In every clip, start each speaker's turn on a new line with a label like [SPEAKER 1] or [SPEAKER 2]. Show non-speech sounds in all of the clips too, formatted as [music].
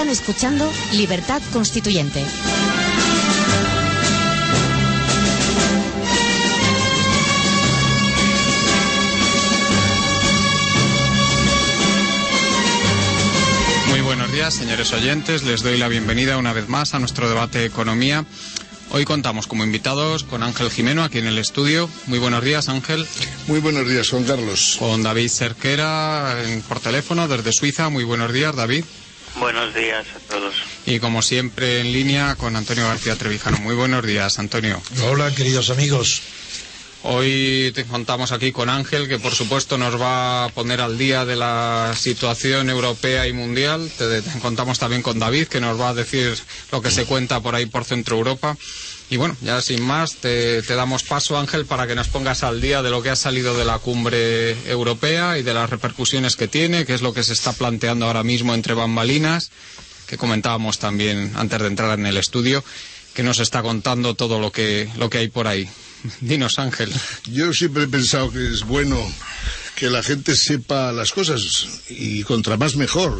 [SPEAKER 1] Están escuchando Libertad Constituyente.
[SPEAKER 2] Muy buenos días, señores oyentes. Les doy la bienvenida una vez más a nuestro debate de economía. Hoy contamos como invitados con Ángel Jimeno aquí en el estudio. Muy buenos días, Ángel.
[SPEAKER 3] Muy buenos días, Juan Carlos.
[SPEAKER 2] Con David Cerquera en- por teléfono desde Suiza. Muy buenos días, David.
[SPEAKER 4] Buenos días a todos.
[SPEAKER 2] Y como siempre en línea con Antonio García Trevijano. Muy buenos días, Antonio.
[SPEAKER 5] Hola, queridos amigos.
[SPEAKER 2] Hoy te contamos aquí con Ángel, que por supuesto nos va a poner al día de la situación europea y mundial. Te, te contamos también con David, que nos va a decir lo que se cuenta por ahí por Centro Europa. Y bueno, ya sin más, te, damos paso, Ángel, para que nos pongas al día de lo que ha salido de la cumbre europea y de las repercusiones que tiene, que es lo que se está planteando ahora mismo entre bambalinas, que comentábamos también antes de entrar en el estudio, que nos está contando todo lo que, lo que hay por ahí. Dinos, Ángel.
[SPEAKER 3] Yo siempre he pensado que es bueno que la gente sepa las cosas y contra más mejor.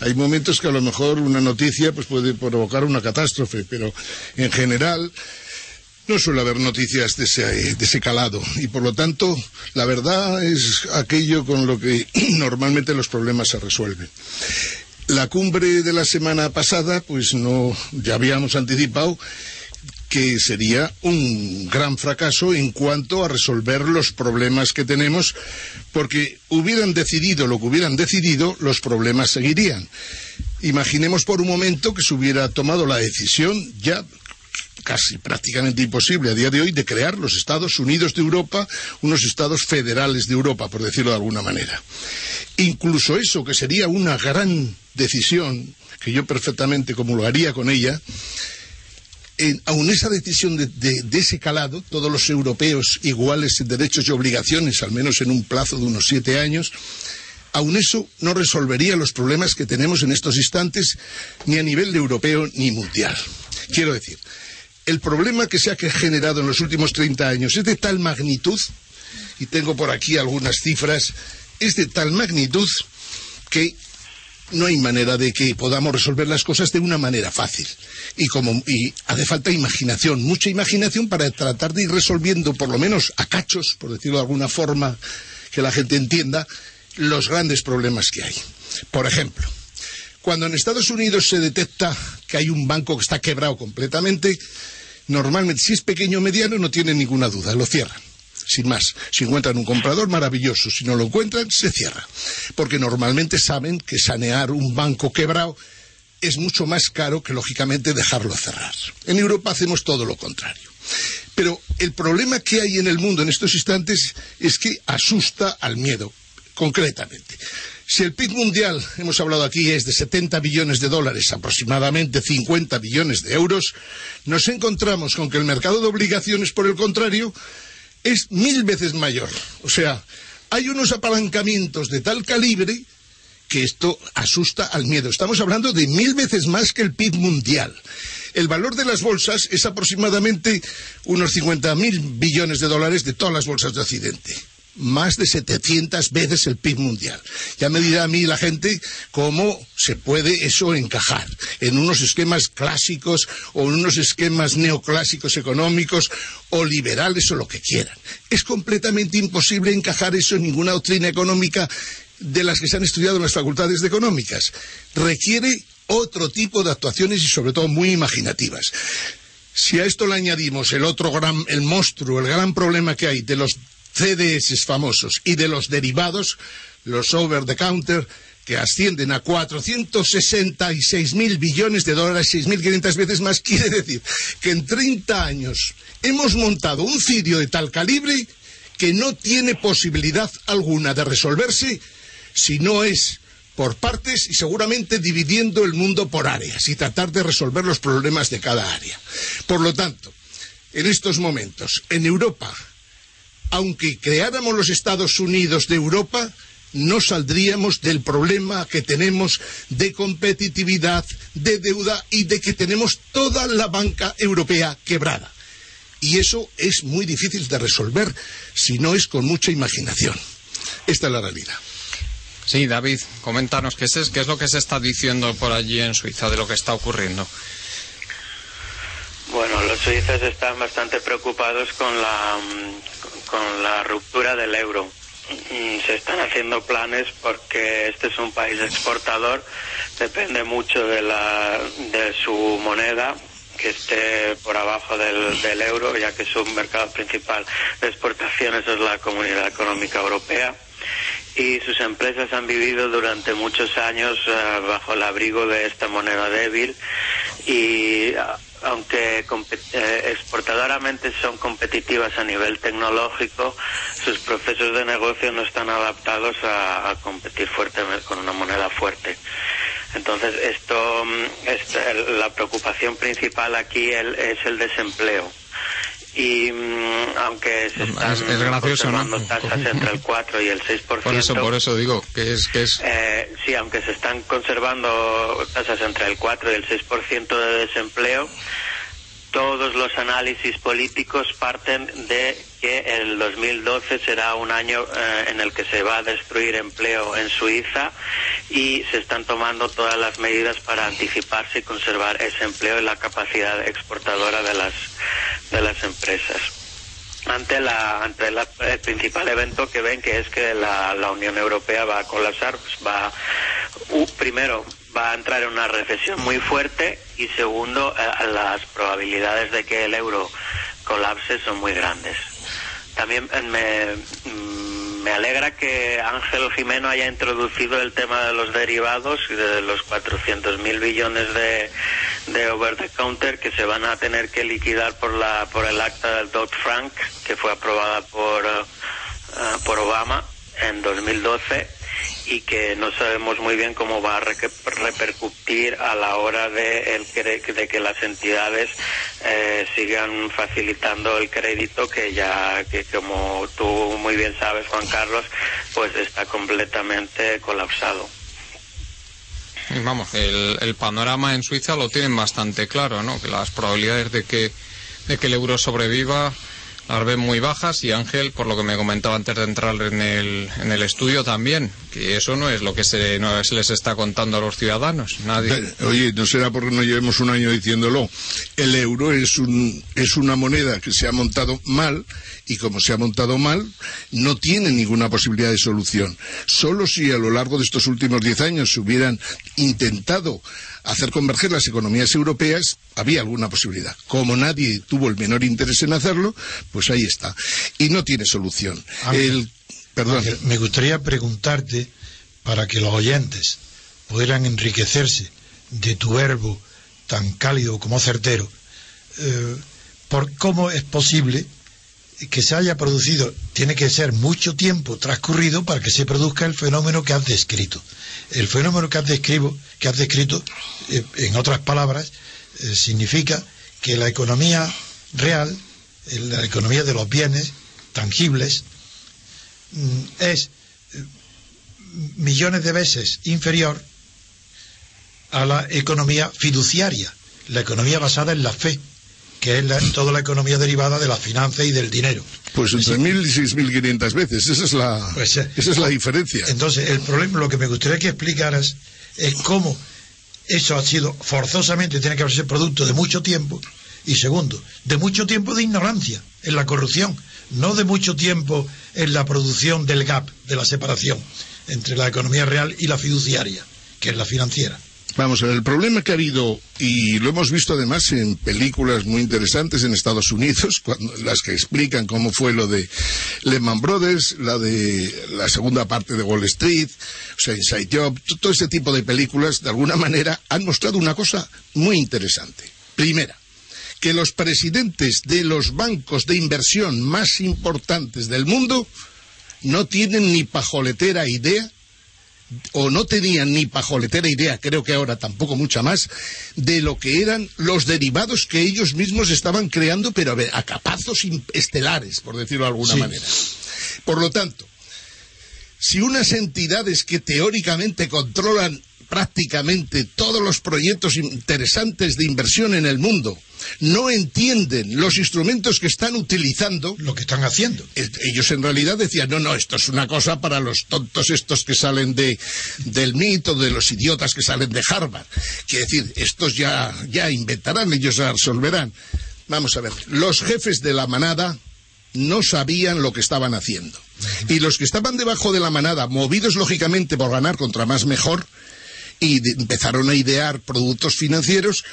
[SPEAKER 3] Hay momentos que a lo mejor una noticia pues puede provocar una catástrofe, pero en general no suele haber noticias de ese, de ese calado y por lo tanto la verdad es aquello con lo que [clears throat] normalmente los problemas se resuelven. La cumbre de la semana pasada, pues no, ya habíamos anticipado que sería un gran fracaso en cuanto a resolver los problemas que tenemos, porque hubieran decidido lo que hubieran decidido, los problemas seguirían. Imaginemos por un momento que se hubiera tomado la decisión ya casi prácticamente imposible a día de hoy de crear los Estados Unidos de Europa, unos estados federales de Europa, por decirlo de alguna manera. Incluso eso, que sería una gran decisión, que yo perfectamente haría con ella, aun esa decisión de, de, de, ese calado, todos los europeos iguales en derechos y obligaciones, al menos en un plazo de unos siete años, aun eso no resolvería los problemas que tenemos en estos instantes, ni a nivel europeo ni mundial. Quiero decir, el problema que se ha generado en los últimos 30 años es de tal magnitud, y tengo por aquí algunas cifras, es de tal magnitud que no hay manera de que podamos resolver las cosas de una manera fácil. Y, como, y hace falta imaginación, mucha imaginación para tratar de ir resolviendo, por lo menos a cachos, por decirlo de alguna forma que la gente entienda, los grandes problemas que hay. Por ejemplo, cuando en Estados Unidos se detecta que hay un banco que está quebrado completamente, normalmente, si es pequeño o mediano, no tiene ninguna duda, lo cierran sin más. Si encuentran un comprador, maravilloso. Si no lo encuentran, se cierra. Porque normalmente saben que sanear un banco quebrado es mucho más caro que, lógicamente, dejarlo cerrar. En Europa hacemos todo lo contrario. Pero el problema que hay en el mundo en estos instantes es que asusta al miedo, concretamente. Si el PIB mundial, hemos hablado aquí, es de 70 billones de dólares, aproximadamente 50 billones de euros, nos encontramos con que el mercado de obligaciones, por el contrario, es mil veces mayor. O sea, hay unos apalancamientos de tal calibre que esto asusta al miedo. Estamos hablando de mil veces más que el PIB mundial. El valor de las bolsas es aproximadamente unos 50.000 billones de dólares de todas las bolsas de Occidente. Más de 700 veces el PIB mundial. Ya me dirá a mí la gente cómo se puede eso encajar en unos esquemas clásicos o en unos esquemas neoclásicos económicos o liberales o lo que quieran. Es completamente imposible encajar eso en ninguna doctrina económica de las que se han estudiado en las facultades de económicas. Requiere otro tipo de actuaciones y sobre todo muy imaginativas. Si a esto le añadimos el otro gran, el monstruo, el gran problema que hay de los CDS famosos y de los derivados, los over the counter, que ascienden a 466 mil billones de dólares, 6.500 veces más, [laughs] quiere decir que en 30 años hemos montado un cirio de tal calibre que no tiene posibilidad alguna de resolverse si no es por partes y seguramente dividiendo el mundo por áreas y tratar de resolver los problemas de cada área. Por lo tanto, en estos momentos, en Europa, aunque creáramos los Estados Unidos de Europa, no saldríamos del problema que tenemos de competitividad, de deuda y de que tenemos toda la banca europea quebrada. Y eso es muy difícil de resolver si no es con mucha imaginación. Esta es la realidad.
[SPEAKER 2] Sí, David, coméntanos qué es, qué es lo que se está diciendo por allí en Suiza de lo que está ocurriendo.
[SPEAKER 4] Bueno, los suizos están bastante preocupados con la, con la ruptura del euro. Se están haciendo planes porque este es un país exportador, depende mucho de, la, de su moneda, que esté por abajo del, del, euro, ya que su mercado principal de exportaciones es la Comunidad Económica Europea. Y sus empresas han vivido durante muchos años uh, bajo el abrigo de esta moneda débil y aunque eh, exportadoramente son competitivas a nivel tecnológico, sus procesos de negocio no están adaptados a, competir fuertemente con una moneda fuerte. Entonces, esto, esta, la preocupación principal aquí el, es el desempleo. Y mmm, aunque se están
[SPEAKER 2] es, es gracioso, ¿no?
[SPEAKER 4] tasas entre el 4 y el 6%.
[SPEAKER 2] Por eso, por eso digo que es... Que es...
[SPEAKER 4] Eh, sí, aunque se están conservando tasas entre el 4 y el 6% de desempleo, todos los análisis políticos parten de que el 2012 será un año eh, en el que se va a destruir empleo en Suiza y se están tomando todas las medidas para anticiparse y conservar ese empleo y la capacidad exportadora de las, de las empresas. Ante, la, ante la, el principal evento que ven que es que la, la Unión Europea va a colapsar, pues va, uh, primero, va a entrar en una recesión muy fuerte y segundo, eh, las probabilidades de que el euro colapse son muy grandes. También me, me alegra que Ángel Jimeno haya introducido el tema de los derivados y de los 400 mil billones de, de over the counter que se van a tener que liquidar por la por el acta del Dodd Frank que fue aprobada por uh, por Obama en 2012 y que no sabemos muy bien cómo va a repercutir a la hora de, el, de que las entidades eh, sigan facilitando el crédito que ya, que como tú muy bien sabes, Juan Carlos, pues está completamente colapsado.
[SPEAKER 2] Vamos, el, el panorama en Suiza lo tienen bastante claro, ¿no? Que las probabilidades de que, de que el euro sobreviva las ven muy bajas y Ángel, por lo que me comentaba antes de entrar en el, en el estudio también, que eso no es lo que se, no se les está contando a los ciudadanos. Nadie.
[SPEAKER 3] Oye, no será porque no llevemos un año diciéndolo. El euro es, un, es una moneda que se ha montado mal y como se ha montado mal, no tiene ninguna posibilidad de solución. Solo si a lo largo de estos últimos diez años se hubieran intentado hacer converger las economías europeas, había alguna posibilidad. Como nadie tuvo el menor interés en hacerlo, pues ahí está. Y no tiene solución.
[SPEAKER 5] Ángel,
[SPEAKER 3] el, perdón.
[SPEAKER 5] Ángel, me gustaría preguntarte, para que los oyentes pudieran enriquecerse de tu verbo tan cálido como certero, eh, por cómo es posible que se haya producido, tiene que ser mucho tiempo transcurrido para que se produzca el fenómeno que has descrito. El fenómeno que has, describo, que has descrito, eh, en otras palabras, eh, significa que la economía real, eh, la economía de los bienes tangibles, mm, es millones de veces inferior a la economía fiduciaria, la economía basada en la fe, que es la, toda la economía derivada de la finanza y del dinero.
[SPEAKER 3] Pues entre mil y seis mil quinientas veces, esa es la,
[SPEAKER 5] Pues, eh,
[SPEAKER 3] esa es la diferencia.
[SPEAKER 5] Entonces, el problema, lo que me gustaría que explicaras es cómo eso ha sido forzosamente, tiene que haberse producto de mucho tiempo, y segundo, de mucho tiempo de ignorancia en la corrupción, no de mucho tiempo en la producción del gap, de la separación entre la economía real y la fiduciaria, que es la financiera.
[SPEAKER 3] Vamos a ver, el problema que ha habido, y lo hemos visto además en películas muy interesantes en Estados Unidos, [laughs] cuando, las que explican cómo fue lo de Lehman Brothers, la de la segunda parte de Wall Street, o sea, Inside Job, todo ese tipo de películas, de alguna manera, han mostrado una cosa muy interesante. Primera, que los presidentes de los bancos de inversión más importantes del mundo no tienen ni pajoletera idea o no tenían ni pajoletera idea, creo que ahora tampoco mucha más, de lo que eran los derivados que ellos mismos estaban creando, pero a, ver, a capazos estelares, por decirlo de alguna
[SPEAKER 5] Sí.
[SPEAKER 3] manera. Por lo tanto, si unas entidades que teóricamente controlan prácticamente todos los proyectos interesantes de inversión en el mundo no entienden los instrumentos que están utilizando,
[SPEAKER 5] Lo que están haciendo.
[SPEAKER 3] ellos en realidad decían, no, no, esto es una cosa para los tontos estos que salen de, del mito, de los idiotas que salen de Harvard. Quiere decir, estos ya, ya inventarán, ellos ya resolverán. Vamos a ver, los jefes de la manada no sabían lo que estaban haciendo. Y los que estaban debajo de la manada, movidos lógicamente por ganar contra más mejor, y empezaron a idear productos financieros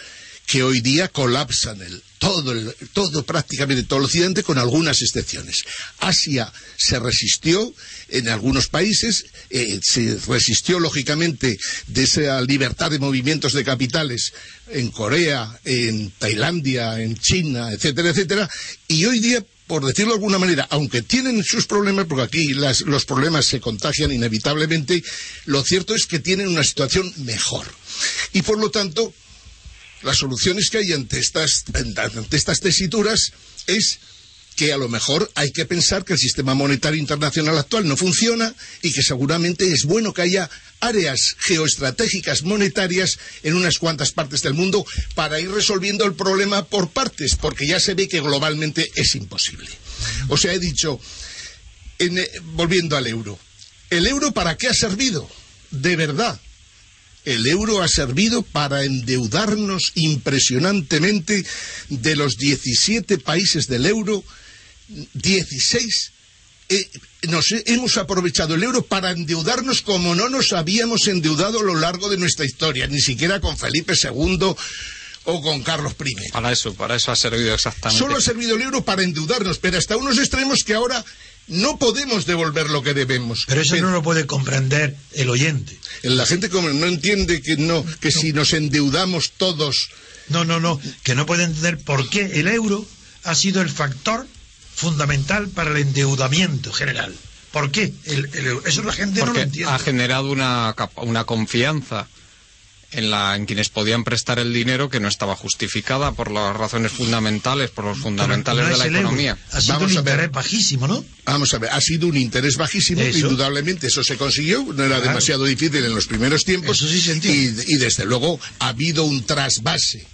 [SPEAKER 3] que hoy día colapsan el, todo, el, todo prácticamente todo el occidente con algunas excepciones. Asia se resistió en algunos países, eh, se resistió lógicamente de esa libertad de movimientos de capitales en Corea, en Tailandia, en China, etcétera, etcétera, y hoy día por decirlo de alguna manera, aunque tienen sus problemas, porque aquí las- los problemas se contagian inevitablemente, lo cierto es que tienen una situación mejor. Y por lo tanto, las soluciones que hay ante estas, tesituras es que a lo mejor hay que pensar que el sistema monetario internacional actual no funciona y que seguramente es bueno que haya áreas geoestratégicas monetarias en unas cuantas partes del mundo para ir resolviendo el problema por partes, porque ya se ve que globalmente es imposible. O sea, he dicho, eh, volviendo al euro, ¿el euro para qué ha servido? De verdad, el euro ha servido para endeudarnos impresionantemente de los 17 países del euro, 16 eh, nos he- hemos aprovechado el euro para endeudarnos como no nos habíamos endeudado a lo largo de nuestra historia, ni siquiera con Felipe II o con Carlos I.
[SPEAKER 2] Para eso, para eso ha servido exactamente.
[SPEAKER 3] Solo ha servido el euro para endeudarnos, pero hasta unos extremos que ahora no podemos devolver lo que debemos.
[SPEAKER 5] Pero eso no lo puede comprender el oyente.
[SPEAKER 3] La gente como no entiende que no, que si nos endeudamos todos
[SPEAKER 5] No, no, no, que no puede entender por qué el euro ha sido el factor fundamental para el endeudamiento general. ¿Por qué? El- el euro? eso la gente no lo
[SPEAKER 2] porque
[SPEAKER 5] entiende.
[SPEAKER 2] ha generado una, capa- una confianza en, la, en quienes podían prestar el dinero que no estaba justificada por las razones fundamentales, por los fundamentales
[SPEAKER 5] No
[SPEAKER 2] de la economía.
[SPEAKER 5] Ha sido
[SPEAKER 3] Vamos
[SPEAKER 5] un interés bajísimo, ¿no?
[SPEAKER 3] Vamos a ver, ha sido un interés bajísimo,
[SPEAKER 5] Eso.
[SPEAKER 3] indudablemente eso se consiguió, no era
[SPEAKER 5] Claro.
[SPEAKER 3] demasiado difícil en los primeros tiempos.
[SPEAKER 5] Eso sí se
[SPEAKER 3] y,
[SPEAKER 5] entiende.
[SPEAKER 3] y desde luego ha habido un trasvase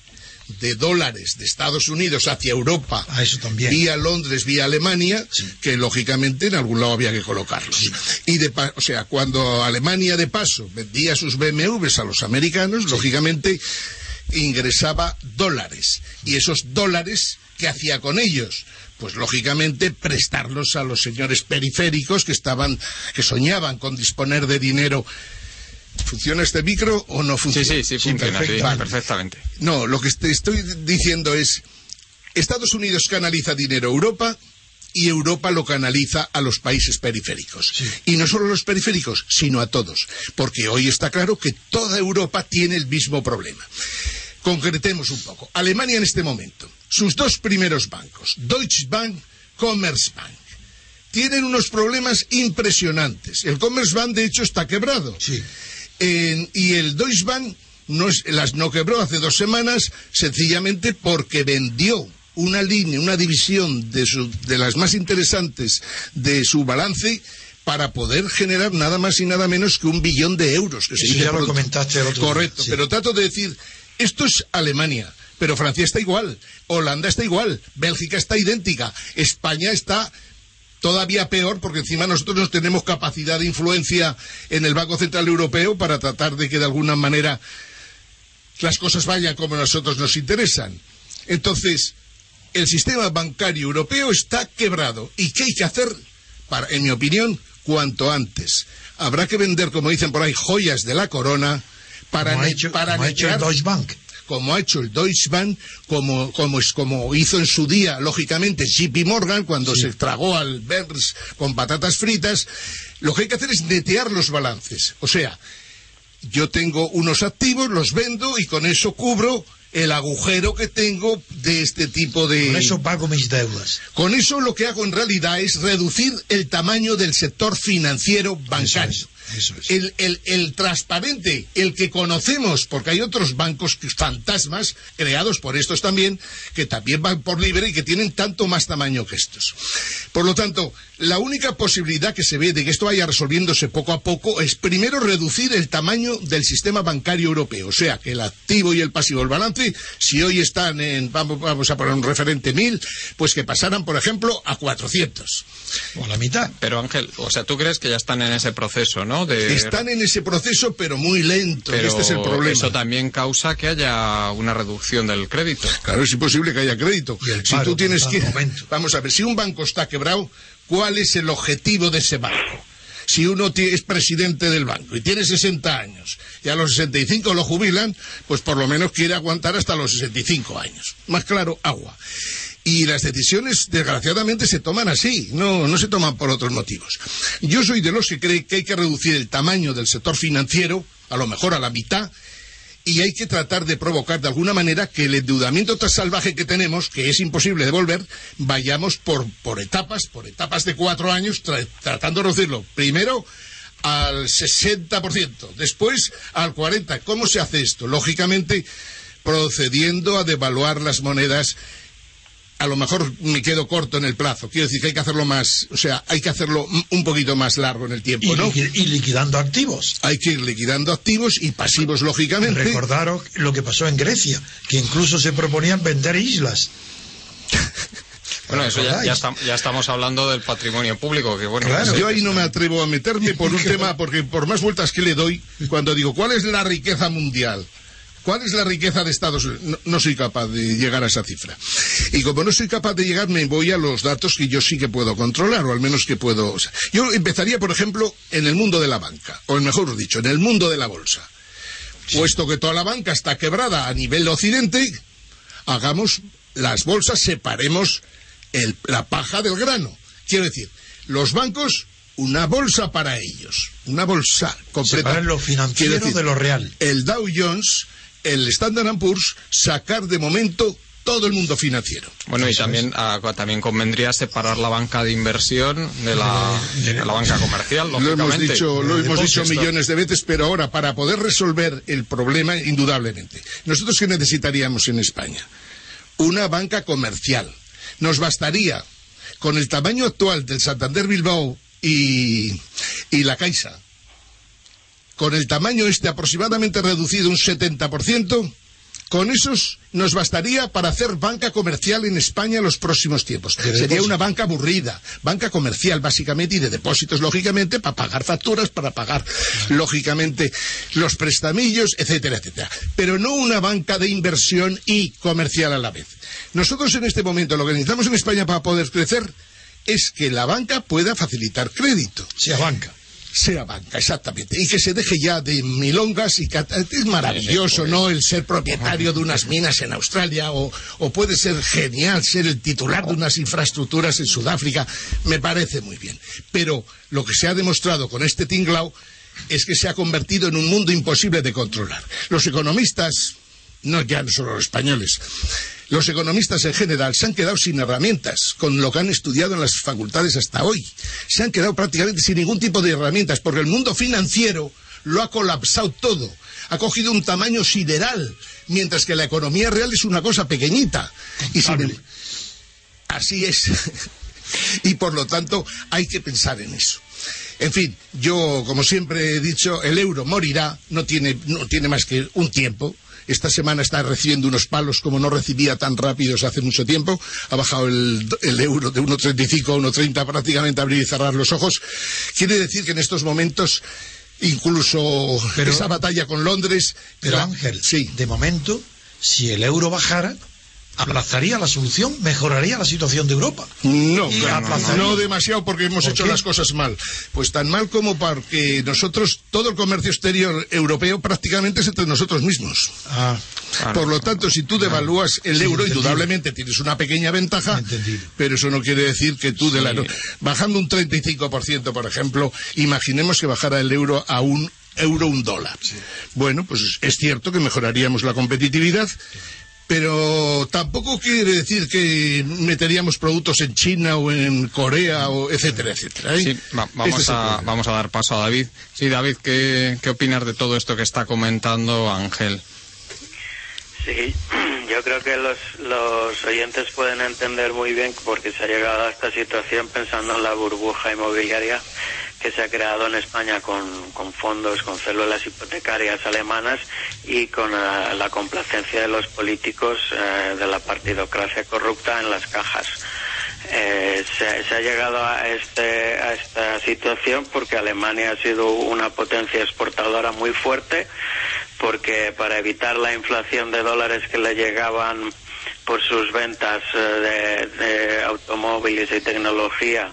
[SPEAKER 3] de dólares de Estados Unidos hacia Europa,
[SPEAKER 5] Ah, eso también.
[SPEAKER 3] vía Londres, vía Alemania,
[SPEAKER 5] Sí.
[SPEAKER 3] que lógicamente en algún lado había que colocarlos. Y de o sea, cuando Alemania de paso vendía sus BMWs a los americanos, lógicamente ingresaba dólares. Y esos dólares, ¿qué hacía con ellos? Pues lógicamente prestarlos a los señores periféricos que estaban, que soñaban con disponer de dinero. ¿Funciona este micro o no
[SPEAKER 2] Sí,
[SPEAKER 3] funciona?
[SPEAKER 2] sí, sí, funciona, sí, perfectamente.
[SPEAKER 3] No, lo que te estoy diciendo es, Estados Unidos canaliza dinero a Europa y Europa lo canaliza a los países periféricos. Y no solo a los periféricos, sino a todos. Porque hoy está claro que toda Europa tiene el mismo problema. Concretemos un poco. Alemania en este momento, sus dos primeros bancos, Deutsche Bank, Commerzbank, tienen unos problemas impresionantes. El Commerzbank, de hecho, está quebrado.
[SPEAKER 5] Sí.
[SPEAKER 3] Y el Deutsche Bank no, es- las no quebró hace dos semanas sencillamente porque vendió una línea, una división de, su- de las más interesantes de su balance para poder generar nada más y nada menos que un billón de euros. Que
[SPEAKER 5] Eso ya lo comentaste el otro día,
[SPEAKER 3] Correcto,
[SPEAKER 5] sí.
[SPEAKER 3] pero trato de decir, esto es Alemania, pero Francia está igual, Holanda está igual, Bélgica está idéntica, España está todavía peor porque encima nosotros no tenemos capacidad de influencia en el Banco Central Europeo para tratar de que de alguna manera las cosas vayan como a nosotros nos interesan. Entonces, el sistema bancario europeo está quebrado. ¿Y qué hay que hacer? Para, en mi opinión, cuanto antes. Habrá que vender, como dicen por ahí, joyas de la corona para,
[SPEAKER 5] como ha
[SPEAKER 3] ne-
[SPEAKER 5] hecho,
[SPEAKER 3] para
[SPEAKER 5] como ha hecho el
[SPEAKER 3] netear-
[SPEAKER 5] Deutsche Bank.
[SPEAKER 3] Como ha hecho el Deutsche Bank, como, como, es, como hizo en su día, lógicamente, JP Morgan, cuando se tragó al Bers con patatas fritas, lo que hay que hacer es netear los balances. O sea, yo tengo unos activos, los vendo y con eso cubro el agujero que tengo de este tipo de...
[SPEAKER 5] Por eso pago mis deudas.
[SPEAKER 3] Con eso lo que hago en realidad es reducir el tamaño del sector financiero bancario.
[SPEAKER 5] Eso es.
[SPEAKER 3] El, el, el transparente, el que conocemos, porque hay otros bancos fantasmas creados por estos también, que también van por libre y que tienen tanto más tamaño que estos. Por lo tanto, la única posibilidad que se ve de que esto vaya resolviéndose poco a poco es primero reducir el tamaño del sistema bancario europeo. O sea, que el activo y el pasivo, el balance, si hoy están en, vamos, vamos a poner un referente mil, pues que pasaran, por ejemplo, a 400.
[SPEAKER 5] O la mitad.
[SPEAKER 2] Pero Ángel, o sea, tú crees que ya están en ese proceso, ¿no? De...
[SPEAKER 3] Están en ese proceso, pero muy lento.
[SPEAKER 2] Pero
[SPEAKER 3] este es el problema.
[SPEAKER 2] eso también causa que haya una reducción del crédito.
[SPEAKER 3] Claro, es imposible que haya crédito.
[SPEAKER 5] Y el
[SPEAKER 3] si
[SPEAKER 5] paro,
[SPEAKER 3] tú tienes que. Vamos a ver, si un banco está quebrado, ¿cuál es el objetivo de ese banco? Si uno es presidente del banco y tiene 60 años y a los 65 lo jubilan, pues por lo menos quiere aguantar hasta los 65 años. Más claro, agua. Y las decisiones, desgraciadamente, se toman así, no, no se toman por otros motivos. Yo soy de los que cree que hay que reducir el tamaño del sector financiero, a lo mejor a la mitad, y hay que tratar de provocar de alguna manera que el endeudamiento tan salvaje que tenemos, que es imposible devolver, vayamos por, por etapas, por etapas de cuatro años, tra- tratando de reducirlo. Primero al 60%, después al 40%. ¿Cómo se hace esto? Lógicamente, procediendo a devaluar las monedas a lo mejor me quedo corto en el plazo. Quiero decir que hay que hacerlo más, o sea, hay que hacerlo un poquito más largo en el tiempo,
[SPEAKER 5] Y,
[SPEAKER 3] ¿no?
[SPEAKER 5] liqui- y liquidando activos.
[SPEAKER 3] Hay que ir liquidando activos y pasivos, lógicamente.
[SPEAKER 5] Recordaros lo que pasó en Grecia, que incluso se proponían vender islas. [laughs]
[SPEAKER 2] Bueno, eso ya, ya, estam- ya estamos hablando del patrimonio público, que bueno,
[SPEAKER 5] Claro.
[SPEAKER 3] Yo ahí no me atrevo a meterme por un [laughs] tema, porque por más vueltas que le doy, cuando digo, ¿cuál es la riqueza mundial? ¿Cuál es la riqueza de Estados Unidos? No, no soy capaz de llegar a esa cifra. Y como no soy capaz de llegar, me voy a los datos que yo sí que puedo controlar, o al menos que puedo... o sea, yo empezaría, por ejemplo, en el mundo de la banca, o mejor dicho, en el mundo de la bolsa. Puesto que toda la banca está quebrada a nivel occidente, hagamos las bolsas, separemos el- la paja del grano. Quiero decir, los bancos, una bolsa para ellos, una bolsa completa.
[SPEAKER 5] Separar lo financiero
[SPEAKER 3] decir,
[SPEAKER 5] de lo real.
[SPEAKER 3] El Dow Jones, el Standard Poor's, sacar de momento todo el mundo financiero.
[SPEAKER 2] Bueno, y también, ah, también convendría separar la banca de inversión de la, de la banca comercial,
[SPEAKER 3] Lo hemos dicho, lo hemos dicho millones de veces, pero ahora para poder resolver el problema, indudablemente, nosotros qué necesitaríamos en España? Una banca comercial. Nos bastaría con el tamaño actual del Santander Bilbao y, y la Caixa, con el tamaño este aproximadamente reducido un 70%, con esos nos bastaría para hacer banca comercial en España en los próximos tiempos. Sería una banca aburrida, banca comercial básicamente y de depósitos, lógicamente, para pagar facturas, para pagar, lógicamente, los prestamillos, etcétera, etcétera. Pero no una banca de inversión y comercial a la vez. Nosotros en este momento lo que necesitamos en España para poder crecer es que la banca pueda facilitar crédito
[SPEAKER 5] Sea banca.
[SPEAKER 3] Sea banca, exactamente. Y que se deje ya de milongas y es maravilloso, ¿no? El ser propietario de unas minas en Australia o, o puede ser genial ser el titular de unas infraestructuras en Sudáfrica. Me parece muy bien. Pero lo que se ha demostrado con este tinglao es que se ha convertido en un mundo imposible de controlar. Los economistas, no ya no solo los españoles, los economistas en general se han quedado sin herramientas con lo que han estudiado en las facultades hasta hoy. Se han quedado prácticamente sin ningún tipo de herramientas porque el mundo financiero lo ha colapsado todo. Ha cogido un tamaño sideral, mientras que la economía real es una cosa pequeñita. Y sin em- Así es. [laughs] y por lo tanto hay que pensar en eso. En fin, yo, como siempre he dicho, el euro morirá, no tiene, no tiene más que un tiempo. Esta semana está recibiendo unos palos como no recibía tan rápidos hace mucho tiempo. Ha bajado el, el euro de 1,35 a 1,30 prácticamente abrir y cerrar los ojos. Quiere decir que en estos momentos, incluso
[SPEAKER 5] Pero-
[SPEAKER 3] esa batalla con Londres.
[SPEAKER 5] Pero
[SPEAKER 3] la-
[SPEAKER 5] Ángel,
[SPEAKER 3] Sí.
[SPEAKER 5] de momento, si el euro bajara, aplazaría la solución, mejoraría la situación de Europa.
[SPEAKER 3] No, claro, no demasiado porque hemos
[SPEAKER 5] ¿Por
[SPEAKER 3] hecho
[SPEAKER 5] qué?
[SPEAKER 3] las cosas mal. Pues tan mal como porque nosotros, todo el comercio exterior europeo prácticamente es entre nosotros mismos.
[SPEAKER 5] Ah,
[SPEAKER 3] Por lo tanto, si tú devalúas el
[SPEAKER 5] Sí,
[SPEAKER 3] euro,
[SPEAKER 5] entendido.
[SPEAKER 3] indudablemente tienes una pequeña ventaja,
[SPEAKER 5] Entendido.
[SPEAKER 3] pero eso no quiere decir que tú, de la, bajando un 35%, por ejemplo, imaginemos que bajara el euro a un euro un dólar. Bueno, pues es cierto que mejoraríamos la competitividad, pero tampoco quiere decir que meteríamos productos en China o en Corea, o etcétera, etcétera. ¿eh?
[SPEAKER 2] Sí, vamos, a, vamos a dar paso a David. Sí, David, ¿qué, qué opinas de todo esto que está comentando Ángel?
[SPEAKER 4] Sí, yo creo que los, los oyentes pueden entender muy bien porque se ha llegado a esta situación pensando en la burbuja inmobiliaria que se ha creado en España con, fondos, con células hipotecarias alemanas y con eh, la complacencia de los políticos eh, de la partidocracia corrupta en las cajas. Eh, se, ha llegado a, este, a esta situación porque Alemania ha sido una potencia exportadora muy fuerte, porque para evitar la inflación de dólares que le llegaban por sus ventas eh, de, automóviles y tecnología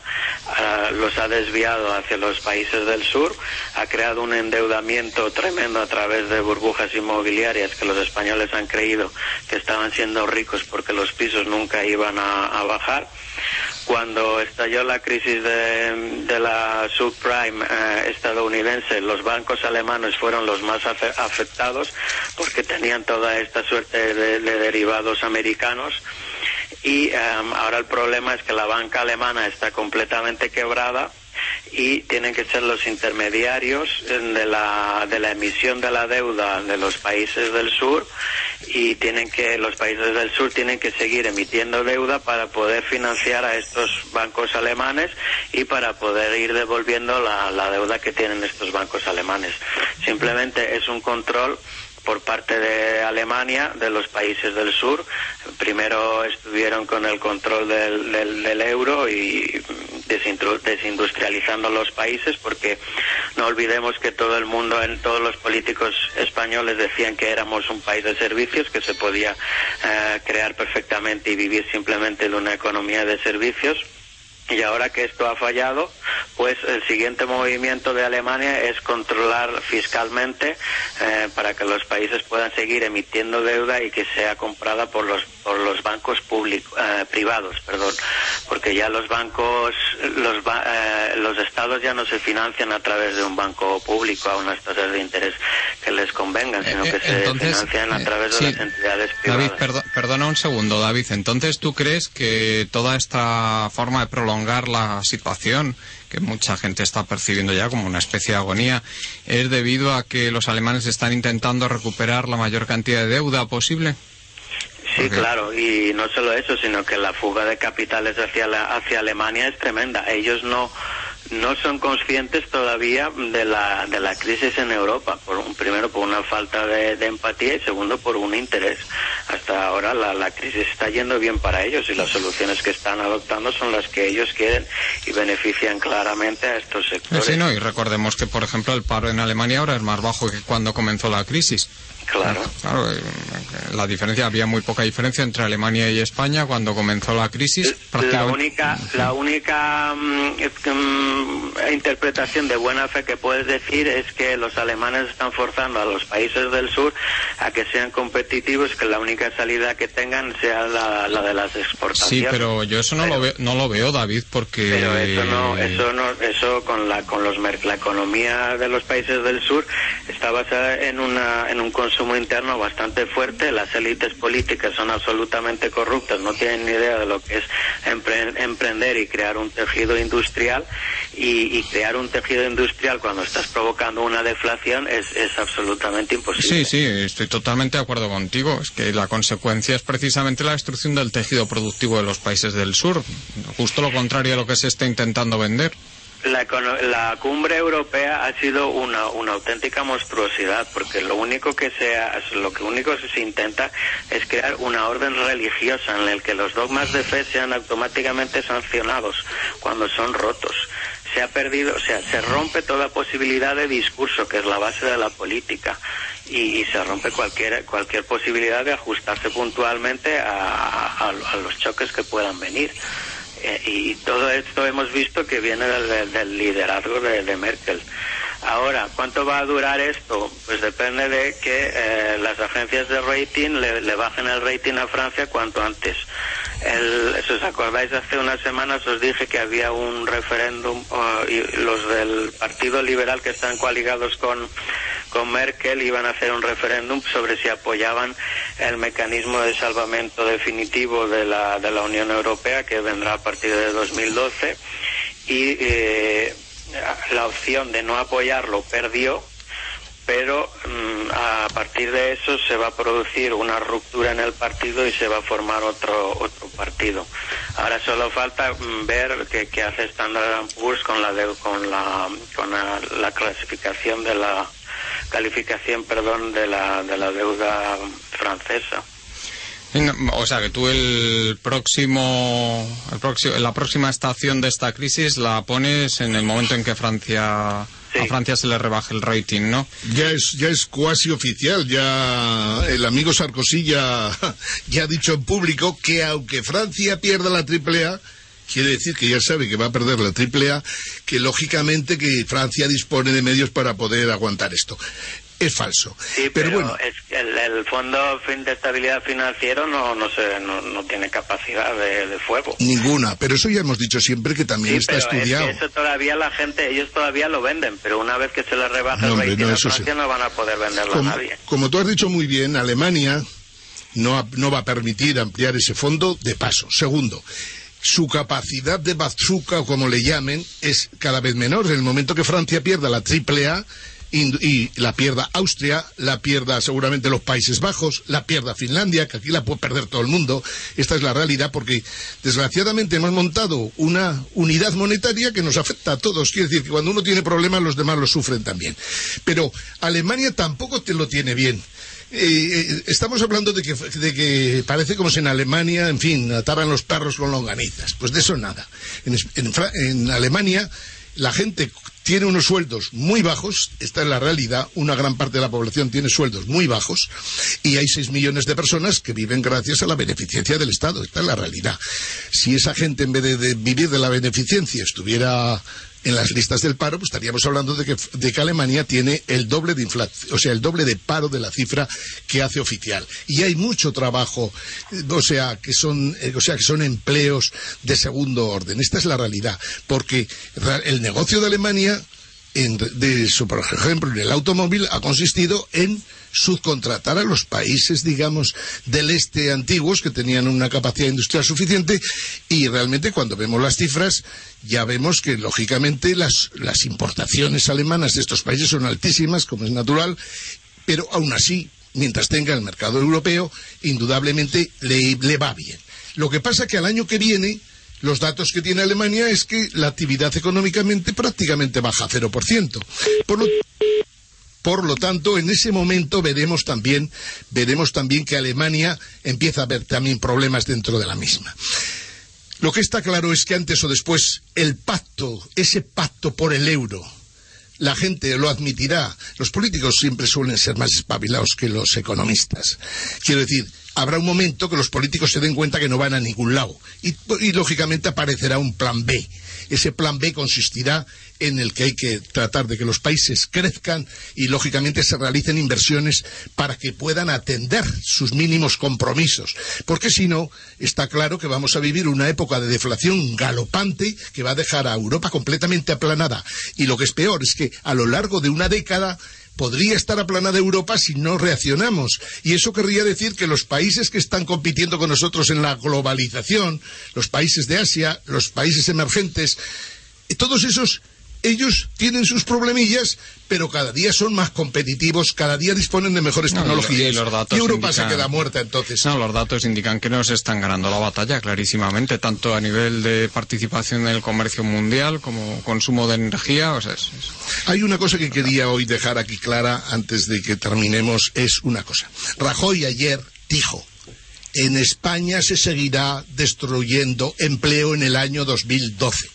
[SPEAKER 4] eh, los ha desviado hacia los países del sur, ha creado un endeudamiento tremendo a través de burbujas inmobiliarias que los españoles han creído que estaban siendo ricos porque los pisos nunca iban a bajar cuando estalló la crisis de, la subprime eh, estadounidense, los bancos alemanes fueron los más afectados porque tenían toda esta suerte de, derivados americanos. Y em, ahora el problema es que la banca alemana está completamente quebrada y tienen que ser los intermediarios de la, de la emisión de la deuda de los países del sur y tienen que los países del sur tienen que seguir emitiendo deuda para poder financiar a estos bancos alemanes y para poder ir devolviendo la, la deuda que tienen estos bancos alemanes. Simplemente es un control por parte de Alemania, de los países del sur. Primero estuvieron con el control del, del, euro y desindustrializando los países, porque no olvidemos que todo el mundo, en todos los políticos españoles decían que éramos un país de servicios, que se podía eh, crear perfectamente y vivir simplemente de una economía de servicios y ahora que esto ha fallado, pues el siguiente movimiento de Alemania es controlar fiscalmente eh, para que los países puedan seguir emitiendo deuda y que sea comprada por los por los bancos públicos eh, privados, perdón, porque ya los bancos los eh, los estados ya no se financian a través de un banco público a unas tasas de interés que les convengan, sino que se financian a través de las entidades privadas.
[SPEAKER 2] David, perdona un segundo, David. Entonces, ¿tú crees que toda esta forma de prolongar la situación que mucha gente está percibiendo ya como una especie de agonía, es debido a que los alemanes están intentando recuperar la mayor cantidad de deuda posible.
[SPEAKER 4] Sí, claro, y no solo eso, sino que la fuga de capitales hacia, hacia Alemania es tremenda. Ellos no, no son conscientes todavía de la, de la crisis en Europa, por un, primero por una falta de, empatía y segundo por un interés. Hasta ahora la, la, crisis está yendo bien para ellos y las soluciones que están adoptando son las que ellos quieren y benefician claramente a estos sectores.
[SPEAKER 2] Sí, no, y recordemos que, por ejemplo, el paro en Alemania ahora es más bajo que cuando comenzó la crisis.
[SPEAKER 4] Claro.
[SPEAKER 2] claro. Eh, la diferencia, había muy poca diferencia entre Alemania y España cuando comenzó la crisis.
[SPEAKER 4] La única, la única mm, interpretación de buena fe que puedes decir es que los alemanes están forzando a los países del sur a que sean competitivos, que la única salida que tengan sea la, de las exportaciones.
[SPEAKER 2] Sí, pero yo eso no lo veo, no lo veo, David, porque.
[SPEAKER 4] Pero eso no, eso no, eso con la con los la economía de los países del sur está basada en una en un consumo interno bastante fuerte, las élites políticas son absolutamente corruptas, no tienen ni idea de lo que es emprender y crear un tejido industrial y, crear un tejido industrial cuando estás provocando una deflación es, es absolutamente imposible.
[SPEAKER 2] Sí, sí, estoy totalmente de acuerdo contigo. Es que la consecuencia es precisamente la destrucción del tejido productivo de los países del sur, justo lo contrario a lo que se está intentando vender.
[SPEAKER 4] La, cumbre europea ha sido una, auténtica monstruosidad porque lo único que se lo que único que se intenta es crear una orden religiosa en la que los dogmas de fe sean automáticamente sancionados cuando son rotos. Se ha perdido, o sea, se rompe toda posibilidad de discurso que es la base de la política y, se rompe cualquier cualquier posibilidad de ajustarse puntualmente a los choques que puedan venir. Eh, y todo esto hemos visto que viene del, liderazgo de, Merkel. Ahora, ¿cuánto va a durar esto? Pues depende de que eh, las agencias de rating le, bajen el rating a Francia cuanto antes. Si os acordáis, hace unas semanas os dije que había un referéndum y los del Partido Liberal que están coaligados con, con Merkel iban a hacer un referéndum sobre si apoyaban el mecanismo de salvamento definitivo de la, de la Unión Europea que vendrá a partir de 2012 y eh, la opción de no apoyarlo perdió pero mm, a partir de eso se va a producir una ruptura en el partido y se va a formar otro otro partido. Ahora solo falta mm, ver qué, hace Standard Poor's con la con la con la, clasificación de la calificación, perdón, de la de la deuda francesa.
[SPEAKER 2] O sea que tú el próximo, el próximo, la próxima estación de esta crisis la pones en el momento en que Francia a Francia se le rebaje el rating, ¿no?
[SPEAKER 3] Ya es, ya es cuasi oficial, ya el amigo Sarkozy ya, [laughs] ya ha dicho en público que aunque Francia pierda la AAA, quiere decir que ya sabe que va a perder la AAA, que lógicamente que Francia dispone de medios para poder aguantar esto es falso.
[SPEAKER 4] Sí, pero, bueno. Es el, Fondo de Estabilidad Financiero no, no, se, no, tiene capacidad de, fuego.
[SPEAKER 3] Ninguna, pero eso ya hemos dicho siempre que también está estudiado.
[SPEAKER 4] eso todavía la gente, ellos todavía lo venden, pero una vez que se les rebaja el rating no, Francia no van a poder venderlo
[SPEAKER 3] a
[SPEAKER 4] nadie.
[SPEAKER 3] Como tú has dicho muy bien, Alemania no, no va a permitir ampliar ese fondo de paso. Segundo, su capacidad de bazooka, o como le llamen, es cada vez menor. En el momento que Francia pierda la triple A, y, la pierda Austria, la pierda seguramente los Países Bajos, la pierda Finlandia, que aquí la puede perder todo el mundo. Esta es la realidad porque desgraciadamente hemos montado una unidad monetaria que nos afecta a todos. Quiere decir que cuando uno tiene problemas los demás lo sufren también. Pero Alemania tampoco te lo tiene bien. Eh, eh, estamos hablando de que, de que, parece como si en Alemania, en fin, ataran los perros con longanizas. Pues de eso nada. en Alemania la gente tiene unos sueldos muy bajos, esta es la realidad, una gran parte de la población tiene sueldos muy bajos y hay seis millones de personas que viven gracias a la beneficencia del Estado, esta es la realidad. Si esa gente en vez de, vivir de la beneficencia estuviera en las listas del paro, pues estaríamos hablando de que, de Alemania tiene el doble de inflación, o sea, el doble de paro de la cifra que hace oficial. Y hay mucho trabajo, o sea, que son, eh, o sea, que son empleos de segundo orden. Esta es la realidad, porque el negocio de Alemania, en, de, por ejemplo, en el automóvil, ha consistido en subcontratar a los países, digamos, del este antiguos que tenían una capacidad industrial suficiente y realmente cuando vemos las cifras ya vemos que lógicamente las, las importaciones alemanas de estos países son altísimas, como es natural, pero aún así, mientras tenga el mercado europeo, indudablemente le, le va bien. Lo que pasa que al año que viene los datos que tiene Alemania es que la actividad económicamente prácticamente baja a 0%. Por lo por lo tanto, en ese momento veremos también, veremos también que Alemania empieza a ver también problemas dentro de la misma. Lo que está claro es que antes o después el pacto, ese pacto por el euro, la gente lo admitirá. Los políticos siempre suelen ser más espabilados que los economistas. Quiero decir, habrá un momento que los políticos se den cuenta que no van a ningún lado y, lógicamente aparecerá un plan B ese plan B consistirá en el que hay que tratar de que los países crezcan y, lógicamente, se realicen inversiones para que puedan atender sus mínimos compromisos. Porque si no, está claro que vamos a vivir una época de deflación galopante que va a dejar a Europa completamente aplanada. Y lo que es peor es que a lo largo de una década podría estar aplanada Europa si no reaccionamos. Y eso querría decir que los países que están compitiendo con nosotros en la globalización, los países de Asia, los países emergentes, todos esos ellos tienen sus problemillas, pero cada día son más competitivos, cada día disponen de mejores tecnologías. Y, Europa se queda muerta entonces.
[SPEAKER 2] No, los datos indican que nos están ganando la batalla clarísimamente, tanto a nivel de participación en el comercio mundial como consumo de energía.
[SPEAKER 3] Hay una cosa que quería hoy dejar aquí clara antes de que terminemos, es una cosa. Rajoy ayer dijo en España se seguirá destruyendo empleo en el año 2012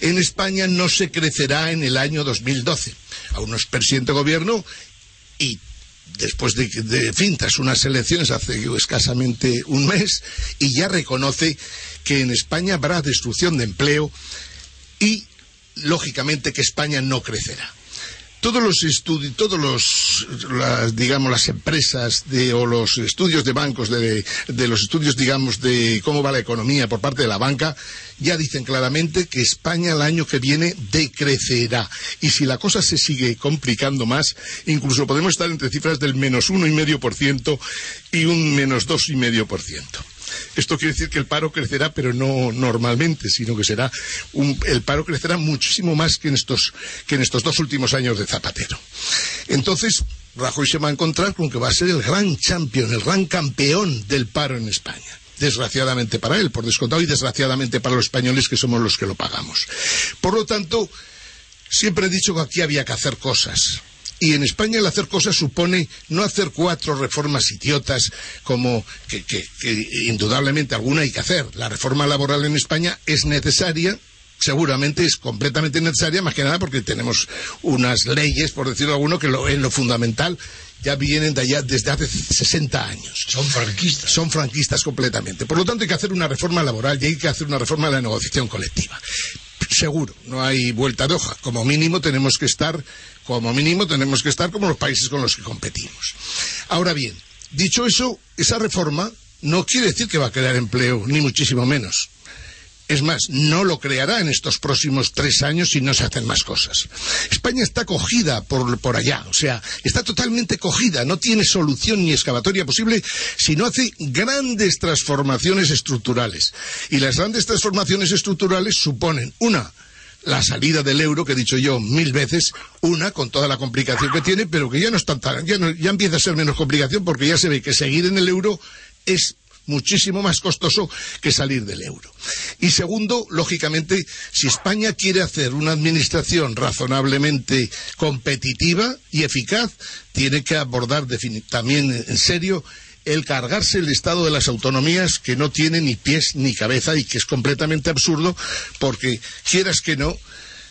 [SPEAKER 3] en España no se crecerá en el año 2012. Aún no es presidente de gobierno y después de, de unas elecciones hace escasamente un mes, y ya reconoce que en España habrá destrucción de empleo y, lógicamente, que España no crecerá. Todos los estudios, todos los, las, digamos, las empresas de, o los estudios de bancos, de, de, los estudios, digamos, de cómo va la economía por parte de la banca, ya dicen claramente que España el año que viene decrecerá. Y si la cosa se sigue complicando más, incluso podemos estar entre cifras del menos uno y medio por ciento y un menos dos y medio por ciento. Esto quiere decir que el paro crecerá, pero no normalmente, sino que será un, el paro crecerá muchísimo más que en, estos, que en estos dos últimos años de Zapatero. Entonces, Rajoy se va a encontrar con que va a ser el gran champion, el gran campeón del paro en España desgraciadamente para él, por descontado, y desgraciadamente para los españoles que somos los que lo pagamos. Por lo tanto, siempre he dicho que aquí había que hacer cosas. Y en España el hacer cosas supone no hacer cuatro reformas idiotas como que, que, que, indudablemente alguna hay que hacer. La reforma laboral en España es necesaria, seguramente es completamente necesaria, más que nada porque tenemos unas leyes, por decirlo alguno, que lo, en lo fundamental ya vienen de allá desde hace 60 años.
[SPEAKER 5] Son franquistas.
[SPEAKER 3] Son franquistas completamente. Por lo tanto, hay que hacer una reforma laboral y hay que hacer una reforma de la negociación colectiva. Seguro, no hay vuelta de hoja. Como mínimo tenemos que estar como mínimo tenemos que estar como los países con los que competimos. Ahora bien, dicho eso, esa reforma no quiere decir que va a crear empleo, ni muchísimo menos. Es más, no lo creará en estos próximos tres años si no se hacen más cosas. España está cogida por, allá, o sea, está totalmente cogida, no tiene solución ni excavatoria posible si no hace grandes transformaciones estructurales. Y las grandes transformaciones estructurales suponen, una, la salida del euro, que he dicho yo mil veces, una con toda la complicación que tiene, pero que ya no es tan, ya, no, ya empieza a ser menos complicación porque ya se ve que seguir en el euro es muchísimo más costoso que salir del euro. Y segundo, lógicamente, si España quiere hacer una administración razonablemente competitiva y eficaz, tiene que abordar también en serio el cargarse el Estado de las autonomías que no tiene ni pies ni cabeza y que es completamente absurdo porque quieras que no,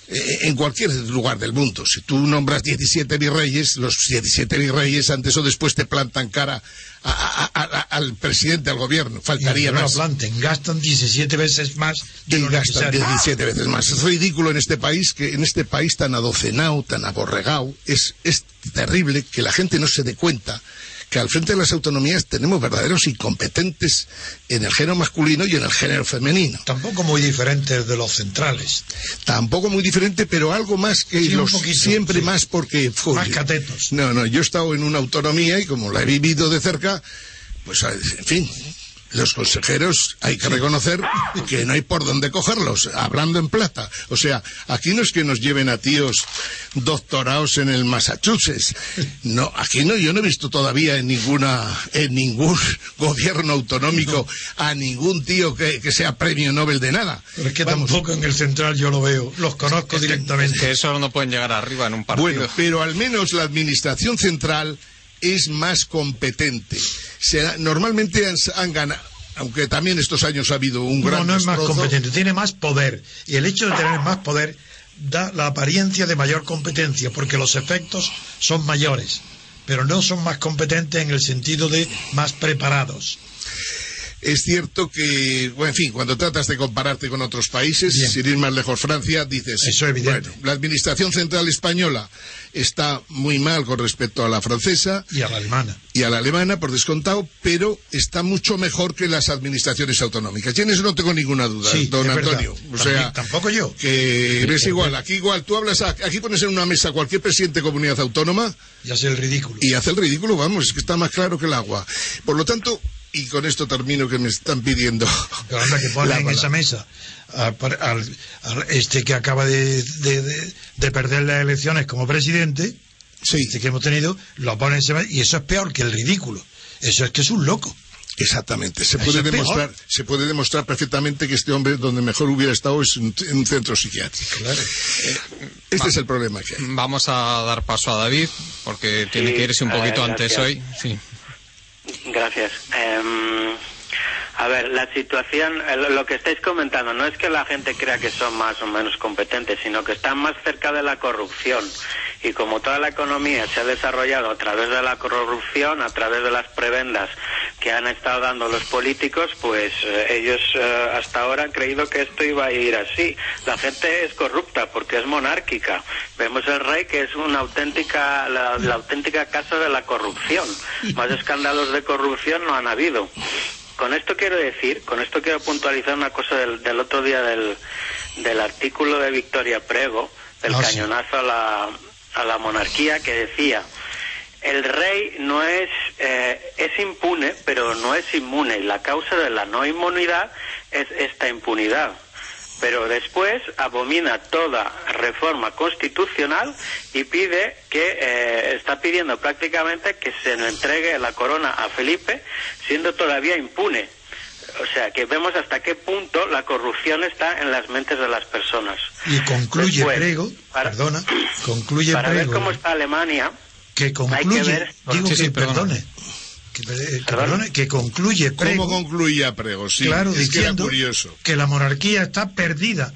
[SPEAKER 3] en cualquier lugar del mundo. Si tú nombras 17 virreyes, los 17 virreyes antes o después te plantan cara a, a, a, al presidente, al gobierno. Faltaría
[SPEAKER 5] no
[SPEAKER 3] más.
[SPEAKER 5] planten, gastan 17 veces más de
[SPEAKER 3] y gastan
[SPEAKER 5] necesario.
[SPEAKER 3] 17 veces más. Es ridículo en este país, que en este país tan adocenado, tan aborregado, es, es terrible que la gente no se dé cuenta que al frente de las autonomías tenemos verdaderos incompetentes en el género masculino y en el género femenino.
[SPEAKER 5] Tampoco muy diferentes de los centrales.
[SPEAKER 3] Tampoco muy diferente, pero algo más que
[SPEAKER 5] Sí,
[SPEAKER 3] los
[SPEAKER 5] poquito,
[SPEAKER 3] siempre
[SPEAKER 5] sí.
[SPEAKER 3] más porque fue-
[SPEAKER 5] Más catetos.
[SPEAKER 3] No, no, yo he estado en una autonomía y como la he vivido de cerca, pues en fin, los consejeros hay que reconocer que no hay por dónde cogerlos, hablando en plata. O sea, aquí no es que nos lleven a tíos doctorados en el Massachusetts. No, aquí no, yo no he visto todavía en ninguna, en ningún [laughs] gobierno autonómico a ningún tío que, que sea premio Nobel de nada.
[SPEAKER 5] Pero es que
[SPEAKER 3] Vamos,
[SPEAKER 5] tampoco en el central yo lo veo. Los conozco directamente.
[SPEAKER 2] Que eso no pueden llegar arriba en un partido.
[SPEAKER 3] Bueno, pero al menos la administración central es más competente. Normalmente han, han ganado, aunque también estos años ha habido un
[SPEAKER 5] No,
[SPEAKER 3] gran
[SPEAKER 5] no es más
[SPEAKER 3] destrozo.
[SPEAKER 5] competente, tiene más poder. Y el hecho de tener más poder da la apariencia de mayor competencia, porque los efectos son mayores, pero no son más competentes en el sentido de más preparados.
[SPEAKER 3] Es cierto que, bueno, en fin, cuando tratas de compararte con otros países,
[SPEAKER 5] Bien.
[SPEAKER 3] sin ir más lejos, Francia, dices,
[SPEAKER 5] Eso es evidente.
[SPEAKER 3] bueno, la administración central española está muy mal con respecto a la francesa
[SPEAKER 5] Y a la alemana.
[SPEAKER 3] y a la alemana, por descontado, pero está mucho mejor que las administraciones autonómicas. Y en eso no tengo ninguna duda,
[SPEAKER 5] Sí,
[SPEAKER 3] don
[SPEAKER 5] verdad.
[SPEAKER 3] Antonio. O
[SPEAKER 5] También-
[SPEAKER 3] sea,
[SPEAKER 5] tampoco yo.
[SPEAKER 3] que
[SPEAKER 5] sí,
[SPEAKER 3] igual, aquí igual, tú hablas, a- aquí pones en una mesa cualquier presidente de comunidad autónoma
[SPEAKER 5] Y hace el ridículo.
[SPEAKER 3] y hace el ridículo, vamos, es que está más claro que el agua. Por lo tanto, y con esto termino que me están pidiendo.
[SPEAKER 5] Pero anda que ponen [laughs] en esa mesa al, al- al- este que acaba de, de- de- de perder las elecciones como presidente,
[SPEAKER 3] Sí,
[SPEAKER 5] este que hemos tenido, lo ponen en esa mesa, y eso es peor que el ridículo. Eso es que es un loco.
[SPEAKER 3] exactamente. Se puede
[SPEAKER 5] peor.
[SPEAKER 3] demostrar, se puede demostrar perfectamente que este hombre donde mejor hubiera estado es en, en un centro psiquiátrico. Este es el problema que hay.
[SPEAKER 2] Vamos a dar paso a David, porque tiene que irse un
[SPEAKER 4] ver,
[SPEAKER 2] poquito antes hoy. Sí.
[SPEAKER 4] Gracias. Em, a ver, la situación, eh, lo- lo que estáis comentando, no es que la gente crea que son más o menos competentes, sino que están más cerca de la corrupción. Y como toda la economía se ha desarrollado a través de la corrupción, a través de las prebendas que han estado dando los políticos, pues eh, ellos eh, hasta ahora han creído que esto iba a ir así. La gente es corrupta porque es monárquica. Vemos el rey que es una auténtica, la, la auténtica casa de la corrupción. [laughs] Más escándalos de corrupción no han habido. Con esto quiero decir, con esto quiero puntualizar una cosa del, del otro día del, del artículo de Victoria Prego, del
[SPEAKER 5] sí.
[SPEAKER 4] cañonazo a la, a la monarquía, que decía, el rey no es, eh, es impune, pero no es inmune, y la causa de la no inmunidad es esta impunidad. Pero después abomina toda reforma constitucional y pide que, eh, está pidiendo prácticamente que se le entregue la corona a Felipe, siendo todavía impune. O sea, que vemos hasta qué punto la corrupción está en las mentes de las personas.
[SPEAKER 5] Y concluye
[SPEAKER 4] Después,
[SPEAKER 5] Prego,
[SPEAKER 4] para-
[SPEAKER 5] perdona, concluye
[SPEAKER 4] Para ver
[SPEAKER 5] Prego,
[SPEAKER 4] cómo está Alemania,
[SPEAKER 5] que concluye,
[SPEAKER 4] ver-
[SPEAKER 5] digo
[SPEAKER 2] Sí, sí,
[SPEAKER 5] que
[SPEAKER 2] perdona.
[SPEAKER 5] perdone, que, que
[SPEAKER 4] Perdón.
[SPEAKER 5] perdone, que concluye Prego,
[SPEAKER 3] ¿Cómo concluía Prego? Sí,
[SPEAKER 5] claro,
[SPEAKER 3] es que era
[SPEAKER 5] diciendo
[SPEAKER 3] curioso.
[SPEAKER 5] que la monarquía está perdida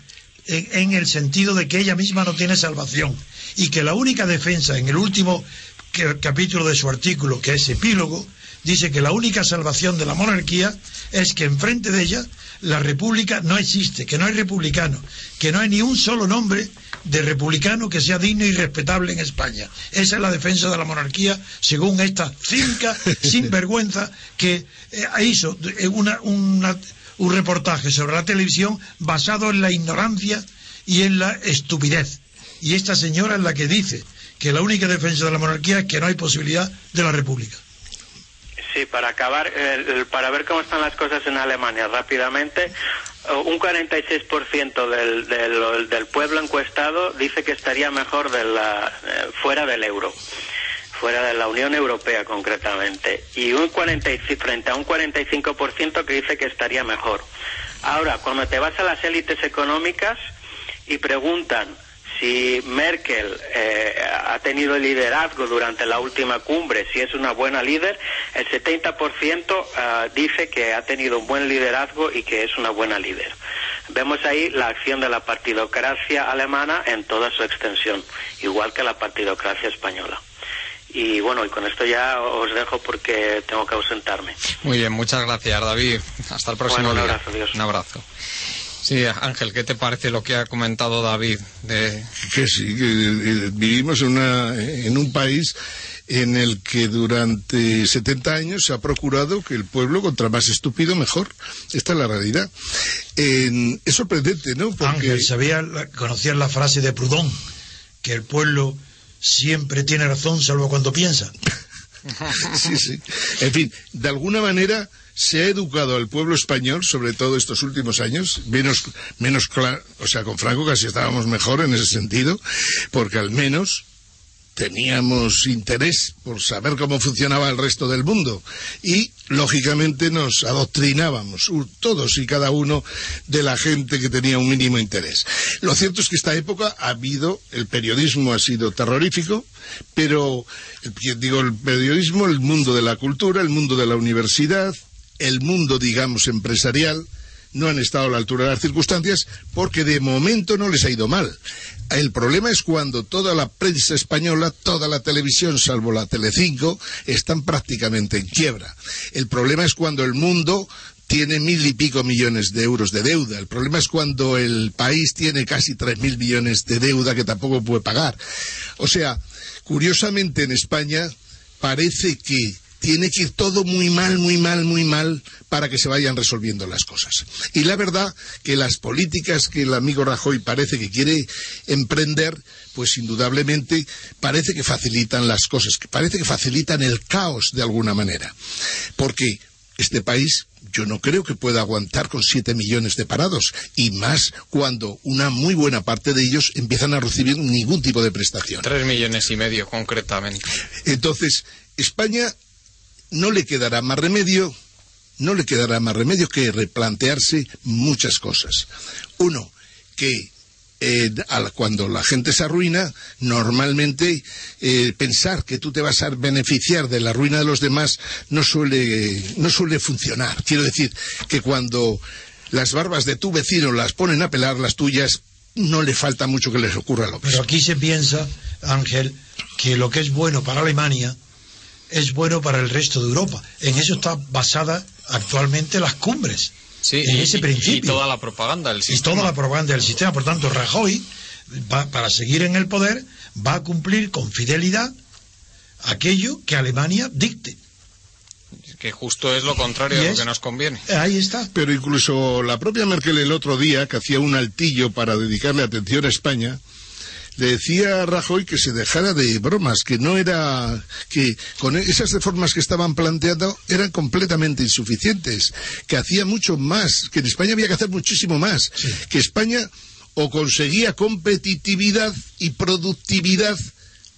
[SPEAKER 5] en, en el sentido de que ella misma no tiene salvación y que la única defensa en el último que- capítulo de su artículo, que es epílogo, dice que la única salvación de la monarquía es que enfrente de ella la república no existe, que no hay republicano, que no hay ni un solo nombre de republicano que sea digno y respetable en España. Esa es la defensa de la monarquía, según esta cínica [laughs] sinvergüenza que eh, hizo una, una- un reportaje sobre la televisión basado en la ignorancia y en la estupidez. Y esta señora es la que dice que la única defensa de la monarquía es que no hay posibilidad de la república.
[SPEAKER 4] Sí, para acabar, eh, para ver cómo están las cosas en Alemania rápidamente, eh, un 46% del, del, del pueblo encuestado dice que estaría mejor de la, eh, fuera del euro, fuera de la Unión Europea concretamente, y un 45, frente a un 45% que dice que estaría mejor. Ahora, cuando te vas a las élites económicas y preguntan si Merkel eh, ha tenido liderazgo durante la última cumbre, si es una buena líder, el 70% ah, dice que ha tenido un buen liderazgo y que es una buena líder. Vemos ahí la acción de la partidocracia alemana en toda su extensión, igual que la partidocracia española. Y bueno, y con esto ya os dejo porque tengo que ausentarme.
[SPEAKER 2] Muy bien, muchas gracias, David. Hasta el próximo
[SPEAKER 4] Bueno, un
[SPEAKER 2] día.
[SPEAKER 4] abrazo, adiós.
[SPEAKER 2] Un abrazo. Sí, Ángel, ¿qué te parece lo que ha comentado David? De...
[SPEAKER 3] Que sí, que eh, vivimos en, una, en un país en el que durante 70 años se ha procurado que el pueblo, contra más estúpido, mejor. Esta es la realidad. Es sorprendente, ¿no? Porque
[SPEAKER 5] Ángel, sabía, la- conocías la frase de Proudhon, que el pueblo siempre tiene razón salvo cuando piensa. [laughs]
[SPEAKER 3] sí, sí. En fin, de alguna manera se ha educado al pueblo español, sobre todo estos últimos años, menos, menos claro, o sea, con Franco casi estábamos mejor en ese sentido, porque al menos teníamos interés por saber cómo funcionaba el resto del mundo y lógicamente nos adoctrinábamos todos y cada uno de la gente que tenía un mínimo interés. Lo cierto es que esta época ha habido, el periodismo ha sido terrorífico, pero digo el periodismo, el mundo de la cultura, el mundo de la universidad, el mundo digamos empresarial, no han estado a la altura de las circunstancias porque de momento no les ha ido mal. El problema es cuando toda la prensa española, toda la televisión, salvo la Telecinco, están prácticamente en quiebra. El problema es cuando el mundo tiene mil y pico millones de euros de deuda. El problema es cuando el país tiene casi tres mil millones de deuda que tampoco puede pagar. O sea, curiosamente en España parece que tiene que ir todo muy mal, muy mal, muy mal para que se vayan resolviendo las cosas. Y la verdad que las políticas que el amigo Rajoy parece que quiere emprender, pues indudablemente parece que facilitan las cosas, que parece que facilitan el caos de alguna manera. Porque este país yo no creo que pueda aguantar con siete millones de parados y más cuando una muy buena parte de ellos empiezan a recibir ningún tipo de prestación.
[SPEAKER 2] Tres millones y medio, concretamente.
[SPEAKER 3] Entonces, España no le quedará más remedio, no le quedará más remedio que replantearse muchas cosas. Uno, que eh, al- cuando la gente se arruina, normalmente eh, pensar que tú te vas a beneficiar de la ruina de los demás no suele, no suele funcionar. Quiero decir que cuando las barbas de tu vecino las ponen a pelar las tuyas, no le falta mucho que les ocurra lo
[SPEAKER 5] Pero
[SPEAKER 3] mismo.
[SPEAKER 5] aquí se piensa, Ángel, que lo que es bueno para Alemania es bueno para el resto de Europa. En eso está basada actualmente las cumbres.
[SPEAKER 2] Sí,
[SPEAKER 5] en
[SPEAKER 2] y,
[SPEAKER 5] ese
[SPEAKER 2] y-
[SPEAKER 5] principio.
[SPEAKER 2] y toda la propaganda del
[SPEAKER 5] y
[SPEAKER 2] sistema.
[SPEAKER 5] toda la propaganda del sistema. Por tanto, Rajoy, va- para seguir en el poder, va a cumplir con fidelidad aquello que Alemania dicte.
[SPEAKER 2] Que justo es lo contrario
[SPEAKER 5] Y
[SPEAKER 2] de lo que nos conviene.
[SPEAKER 5] Ahí está.
[SPEAKER 3] Pero incluso la propia Merkel el otro día, que hacía un altillo para dedicarle atención a España, decía Rajoy que se dejara de bromas, que no era, que con esas reformas que estaban planteando eran completamente insuficientes, que hacía mucho más, que en España había que hacer muchísimo más, que España o conseguía competitividad y productividad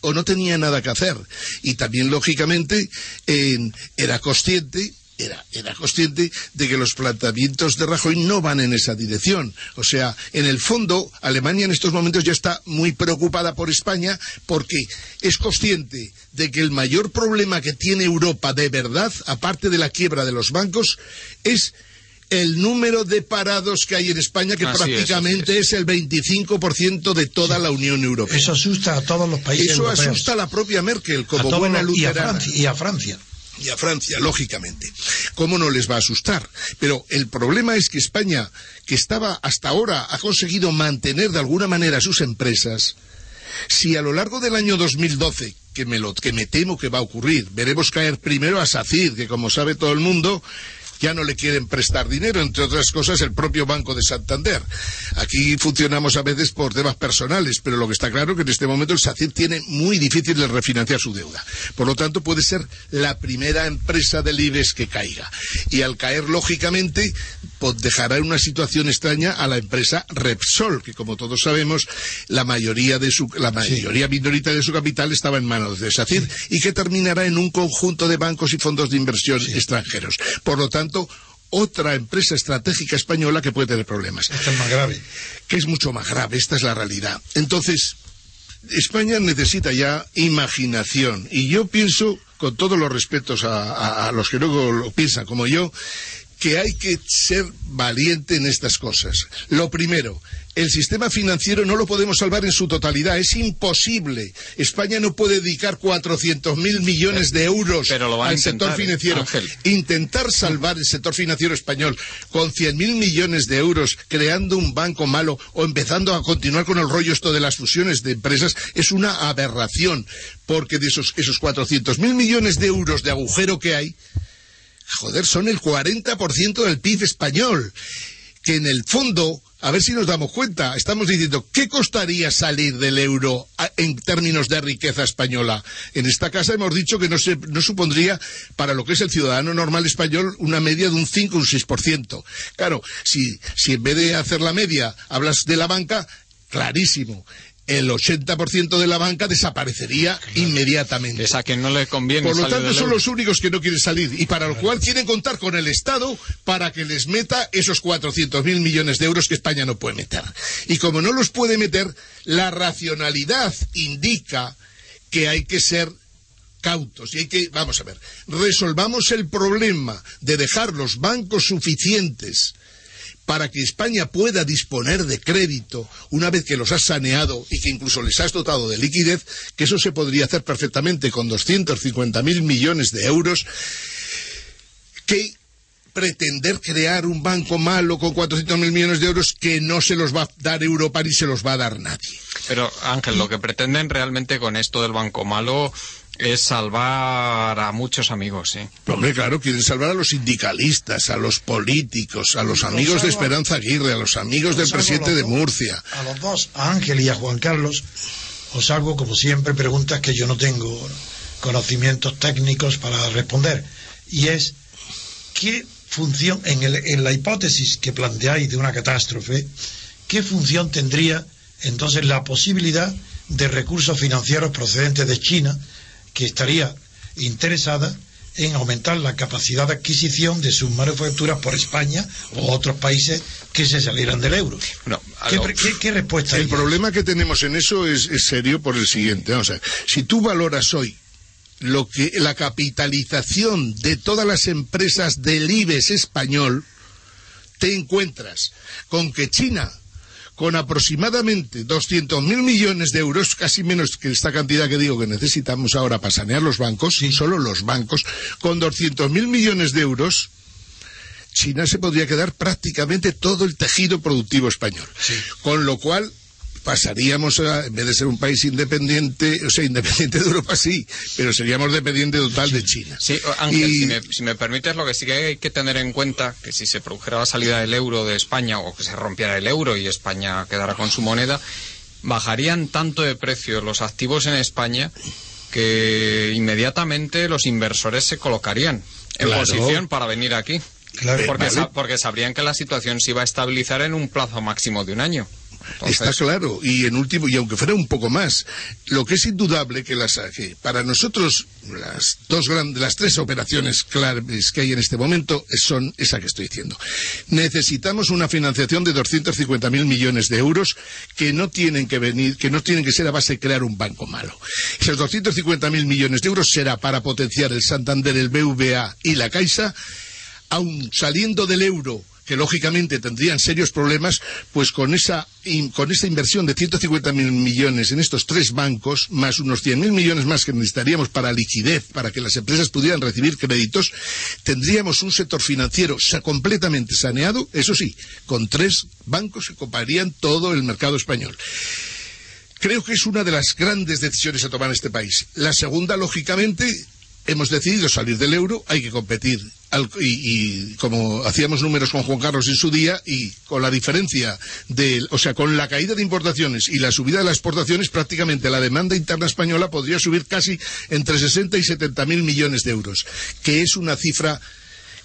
[SPEAKER 3] o no tenía nada que hacer. Y también, lógicamente, en- era consciente era, era consciente de que los planteamientos de Rajoy no van en esa dirección. O sea, en el fondo, Alemania en estos momentos ya está muy preocupada por España porque es consciente de que el mayor problema que tiene Europa de verdad, aparte de la quiebra de los bancos, es el número de parados que hay en España, que
[SPEAKER 2] Así
[SPEAKER 3] prácticamente es. el 25% de toda la Unión Europea.
[SPEAKER 5] Eso asusta a todos los países
[SPEAKER 3] Eso
[SPEAKER 5] europeos.
[SPEAKER 3] asusta a la propia Merkel como buena
[SPEAKER 5] los- y a
[SPEAKER 3] luterana
[SPEAKER 5] Francia. Y a Francia.
[SPEAKER 3] Y a Francia, lógicamente. ¿Cómo no les va a asustar? Pero el problema es que España, que estaba hasta ahora, ha conseguido mantener de alguna manera sus empresas, si a lo largo del año 2012, que me, lo, que me temo que va a ocurrir, veremos caer primero a SACIR, que como sabe todo el mundo, ya no le quieren prestar dinero, entre otras cosas el propio Banco de Santander. Aquí funcionamos a veces por temas personales, pero lo que está claro es que en este momento el SACIR tiene muy difícil de refinanciar su deuda. Por lo tanto, puede ser la primera empresa del IBEX que caiga. Y al caer, lógicamente, pues dejará en una situación extraña a la empresa Repsol, que como todos sabemos, la mayoría de su, la mayoría minoritaria de su capital estaba en manos de SACIR y que terminará en un conjunto de bancos y fondos de inversión extranjeros. Por lo tanto, otra empresa estratégica española que puede tener problemas
[SPEAKER 5] Esto es más grave.
[SPEAKER 3] que es mucho más grave, esta es la realidad. Entonces, España necesita ya imaginación y yo pienso, con todos los respetos a, a- a los que luego lo piensan como yo, que hay que ser valiente en estas cosas. Lo primero, el sistema financiero no lo podemos salvar en su totalidad, es imposible. España no puede dedicar 400.000 millones de euros
[SPEAKER 2] Pero lo
[SPEAKER 3] al
[SPEAKER 2] intentar,
[SPEAKER 3] sector financiero.
[SPEAKER 2] Ángel.
[SPEAKER 3] Intentar salvar el sector financiero español con 100.000 millones de euros creando un banco malo o empezando a continuar con el rollo esto de las fusiones de empresas es una aberración, porque de esos, esos 400.000 millones de euros de agujero que hay, joder, son el 40% del PIB español, que en el fondo, a ver si nos damos cuenta, estamos diciendo, ¿qué costaría salir del euro en términos de riqueza española? En esta casa hemos dicho que no, se, no supondría para lo que es el ciudadano normal español una media de un 5 o un 6%. Claro, si, si en vez de hacer la media hablas de la banca, clarísimo. El 80% de la banca desaparecería inmediatamente.
[SPEAKER 2] Es a quien no le conviene
[SPEAKER 3] Por lo tanto, son los únicos que no quieren salir y para lo cual quieren contar con el Estado para que les meta esos 400.000 millones de euros que España no puede meter. Y como no los puede meter, la racionalidad indica que hay que ser cautos y hay que, vamos a ver, resolvamos el problema de dejar los bancos suficientes para que España pueda disponer de crédito una vez que los has saneado y que incluso les has dotado de liquidez, que eso se podría hacer perfectamente con 250.000 millones de euros, que pretender crear un banco malo con 400.000 millones de euros que no se los va a dar Europa ni se los va a dar nadie.
[SPEAKER 2] Pero Ángel, lo que pretenden realmente con esto del banco malo es salvar a muchos amigos, ¿sí?
[SPEAKER 3] Hombre, claro, quieren salvar a los sindicalistas, a los políticos, a los amigos de Esperanza Aguirre, a los amigos del presidente
[SPEAKER 5] los
[SPEAKER 3] de Murcia.
[SPEAKER 5] A los dos, a Ángel y a Juan Carlos, os hago, como siempre, preguntas que yo no tengo conocimientos técnicos para responder. Y es, ¿qué función, en, el- en la hipótesis que planteáis de una catástrofe, qué función tendría entonces la posibilidad de recursos financieros procedentes de China que estaría interesada en aumentar la capacidad de adquisición de sus manufacturas por España o otros países que se salieran del euro.
[SPEAKER 2] No,
[SPEAKER 5] ¿Qué, respuesta
[SPEAKER 3] El
[SPEAKER 5] hay?
[SPEAKER 3] problema que tenemos en eso es, es serio por el siguiente. Vamos a ver. Si tú valoras hoy lo que la capitalización de todas las empresas del IBEX español, te encuentras con que China, con aproximadamente 200.000 millones de euros, casi menos que esta cantidad que digo que necesitamos ahora para sanear los bancos, y solo los bancos, con 200.000 millones de euros, China se podría quedar prácticamente todo el tejido productivo español. Con lo cual, pasaríamos a, en vez de ser un país independiente, o sea, independiente de Europa sí, pero seríamos dependientes total de China.
[SPEAKER 2] Sí, Ángel, si, me, si, me, permites, lo que sí que hay que tener en cuenta, que si se produjera la salida del euro de España o que se rompiera el euro y España quedara con su moneda, bajarían tanto de precio los activos en España que inmediatamente los inversores se colocarían en posición para venir aquí. Claro, porque, porque sabrían que la situación se iba a estabilizar en un plazo máximo de un año.
[SPEAKER 3] Está claro, y en último, y aunque fuera un poco más, lo que es indudable que, las, que para nosotros las dos grandes, las tres operaciones claves que hay en este momento son esa que estoy diciendo. Necesitamos una financiación de 250.000 millones de euros que no tienen que venir, que no tienen que ser a base de crear un banco malo. Esos 250.000 millones de euros será para potenciar el Santander, el BVA y la Caixa, aun saliendo del euro que lógicamente tendrían serios problemas, pues con esa, con esa inversión de 150.000 millones en estos tres bancos, más unos 100.000 millones más que necesitaríamos para liquidez, para que las empresas pudieran recibir créditos, tendríamos un sector financiero completamente saneado, eso sí, con tres bancos que coparían todo el mercado español. Creo que es una de las grandes decisiones a tomar en este país. La segunda, lógicamente, hemos decidido salir del euro, hay que competir y, como hacíamos números con Juan Carlos en su día y con la diferencia de, o sea, con la caída de importaciones y la subida de las exportaciones, prácticamente la demanda interna española podría subir casi entre 60 y 70 mil millones de euros, que es una cifra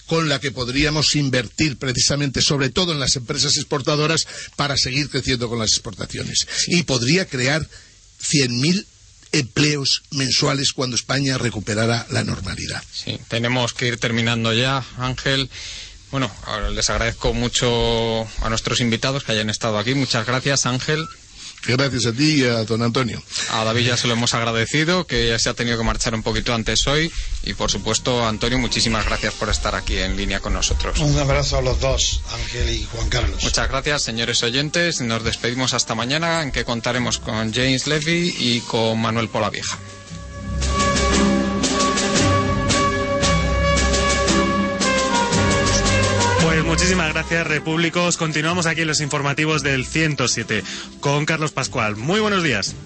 [SPEAKER 3] con la que podríamos invertir precisamente, sobre todo en las empresas exportadoras, para seguir creciendo con las exportaciones. Y podría crear 100.000 empleos mensuales cuando España recuperara la normalidad.
[SPEAKER 2] Sí, tenemos que ir terminando ya, Ángel. Bueno, les agradezco mucho a nuestros invitados que hayan estado aquí. Muchas gracias, Ángel.
[SPEAKER 3] Gracias a ti y a don Antonio.
[SPEAKER 2] A David ya se lo hemos agradecido, que ya se ha tenido que marchar un poquito antes hoy. Y por supuesto, Antonio, muchísimas gracias por estar aquí en línea con nosotros.
[SPEAKER 5] Un abrazo a los dos, Ángel y Juan Carlos.
[SPEAKER 2] Muchas gracias, señores oyentes. Nos despedimos hasta mañana, en que contaremos con James Levy y con Manuel Polavieja.
[SPEAKER 6] Muchísimas gracias, Repúblicos. Continuamos aquí en los informativos del 107 con Carlos Pascual. Muy buenos días.